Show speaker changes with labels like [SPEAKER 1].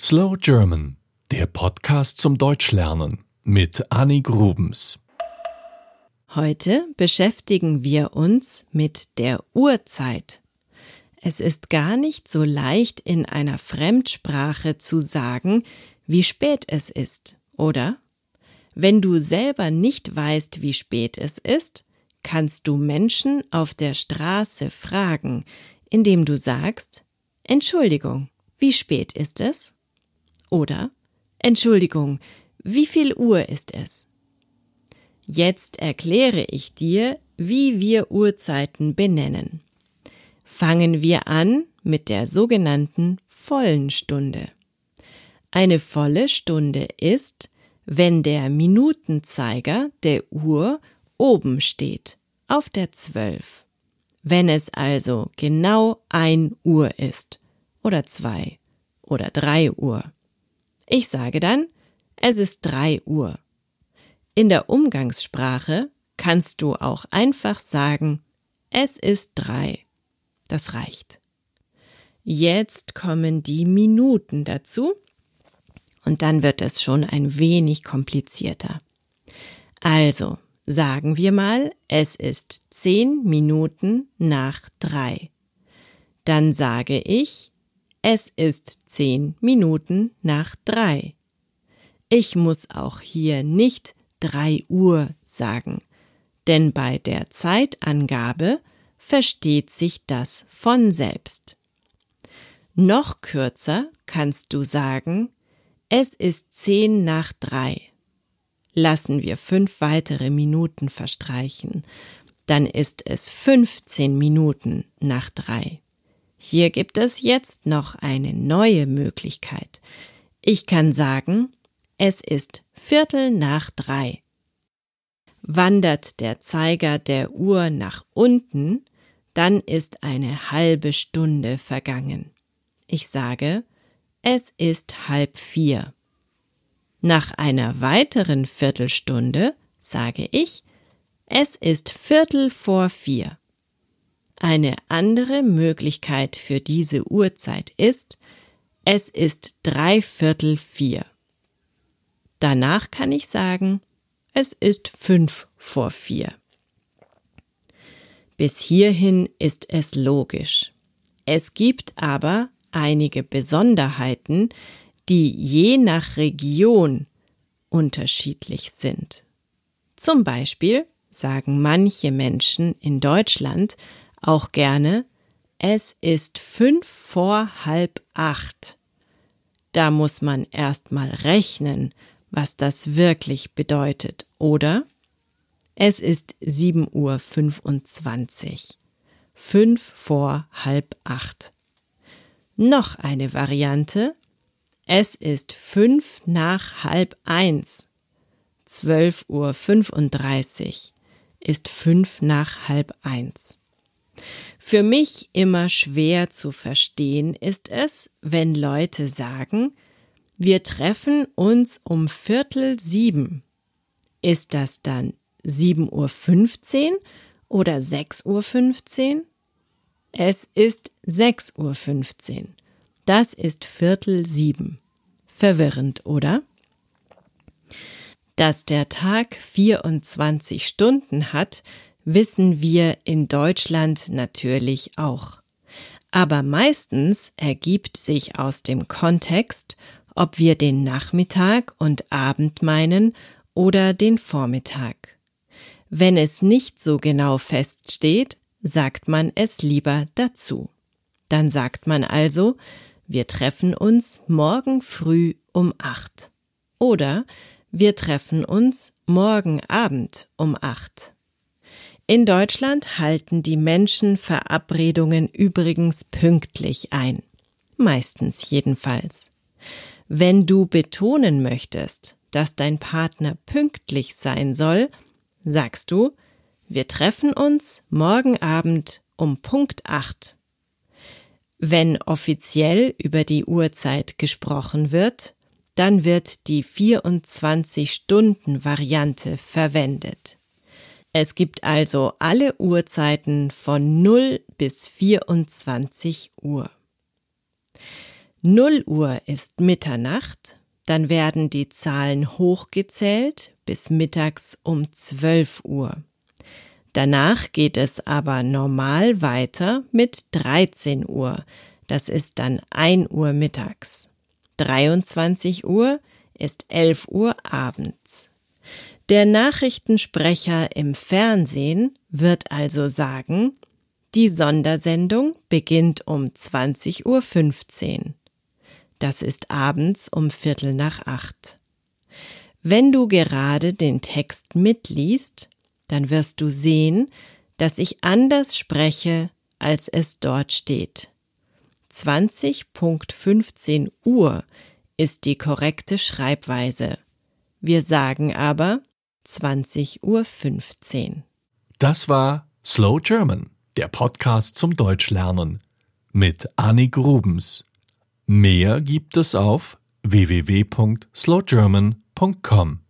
[SPEAKER 1] Slow German, der Podcast zum Deutschlernen mit Annie Grubens.
[SPEAKER 2] Heute beschäftigen wir uns mit der Uhrzeit. Es ist gar nicht so leicht in einer Fremdsprache zu sagen, wie spät es ist, oder? Wenn du selber nicht weißt, wie spät es ist, kannst du Menschen auf der Straße fragen, indem du sagst Entschuldigung, wie spät ist es? Oder Entschuldigung, wie viel Uhr ist es? Jetzt erkläre ich dir, wie wir Uhrzeiten benennen. Fangen wir an mit der sogenannten vollen Stunde. Eine volle Stunde ist, wenn der Minutenzeiger der Uhr oben steht, auf der Zwölf. Wenn es also genau ein Uhr ist, oder zwei, oder drei Uhr. Ich sage dann, es ist drei Uhr. In der Umgangssprache kannst du auch einfach sagen, es ist drei. Das reicht. Jetzt kommen die Minuten dazu und dann wird es schon ein wenig komplizierter. Also, sagen wir mal, es ist zehn Minuten nach drei. Dann sage ich, es ist zehn Minuten nach drei. Ich muss auch hier nicht drei Uhr sagen, denn bei der Zeitangabe versteht sich das von selbst. Noch kürzer kannst du sagen, es ist zehn nach drei. Lassen wir fünf weitere Minuten verstreichen, dann ist es fünfzehn Minuten nach drei. Hier gibt es jetzt noch eine neue Möglichkeit. Ich kann sagen, es ist Viertel nach drei. Wandert der Zeiger der Uhr nach unten, dann ist eine halbe Stunde vergangen. Ich sage, es ist halb vier. Nach einer weiteren Viertelstunde sage ich, es ist Viertel vor vier. Eine andere Möglichkeit für diese Uhrzeit ist, es ist dreiviertel vier. Danach kann ich sagen, es ist fünf vor vier. Bis hierhin ist es logisch. Es gibt aber einige Besonderheiten, die je nach Region unterschiedlich sind. Zum Beispiel sagen manche Menschen in Deutschland auch gerne, es ist fünf vor halb acht. Da muss man erst mal rechnen, was das wirklich bedeutet, oder? Es ist sieben Uhr fünfundzwanzig. Fünf vor halb acht. Noch eine Variante. Es ist fünf nach halb eins. Zwölf Uhr fünfunddreißig ist fünf nach halb eins. Für mich immer schwer zu verstehen ist es, wenn Leute sagen, wir treffen uns um Viertel sieben. Ist das dann sieben Uhr fünfzehn oder sechs Uhr? fünfzehn? Es ist sechs Uhr. fünfzehn. Das ist Viertel sieben. Verwirrend, oder? Dass der Tag 24 Stunden hat, wissen wir in Deutschland natürlich auch. Aber meistens ergibt sich aus dem Kontext, ob wir den Nachmittag und Abend meinen oder den Vormittag. Wenn es nicht so genau feststeht, sagt man es lieber dazu. Dann sagt man also, wir treffen uns morgen früh um acht. Oder wir treffen uns morgen Abend um acht. In Deutschland halten die Menschen Verabredungen übrigens pünktlich ein. Meistens jedenfalls. Wenn du betonen möchtest, dass dein Partner pünktlich sein soll, sagst du, wir treffen uns morgen Abend um Punkt 8. Wenn offiziell über die Uhrzeit gesprochen wird, dann wird die 24 Stunden Variante verwendet. Es gibt also alle Uhrzeiten von 0 bis 24 Uhr. 0 Uhr ist Mitternacht, dann werden die Zahlen hochgezählt bis mittags um 12 Uhr. Danach geht es aber normal weiter mit 13 Uhr, das ist dann 1 Uhr mittags. 23 Uhr ist 11 Uhr abends. Der Nachrichtensprecher im Fernsehen wird also sagen, die Sondersendung beginnt um 20.15 Uhr. Das ist abends um Viertel nach acht. Wenn du gerade den Text mitliest, dann wirst du sehen, dass ich anders spreche, als es dort steht. 20.15 Uhr ist die korrekte Schreibweise. Wir sagen aber 20.15 Uhr.
[SPEAKER 1] Das war Slow German, der Podcast zum Deutschlernen mit Annie Grubens. Mehr gibt es auf www.slowgerman.com.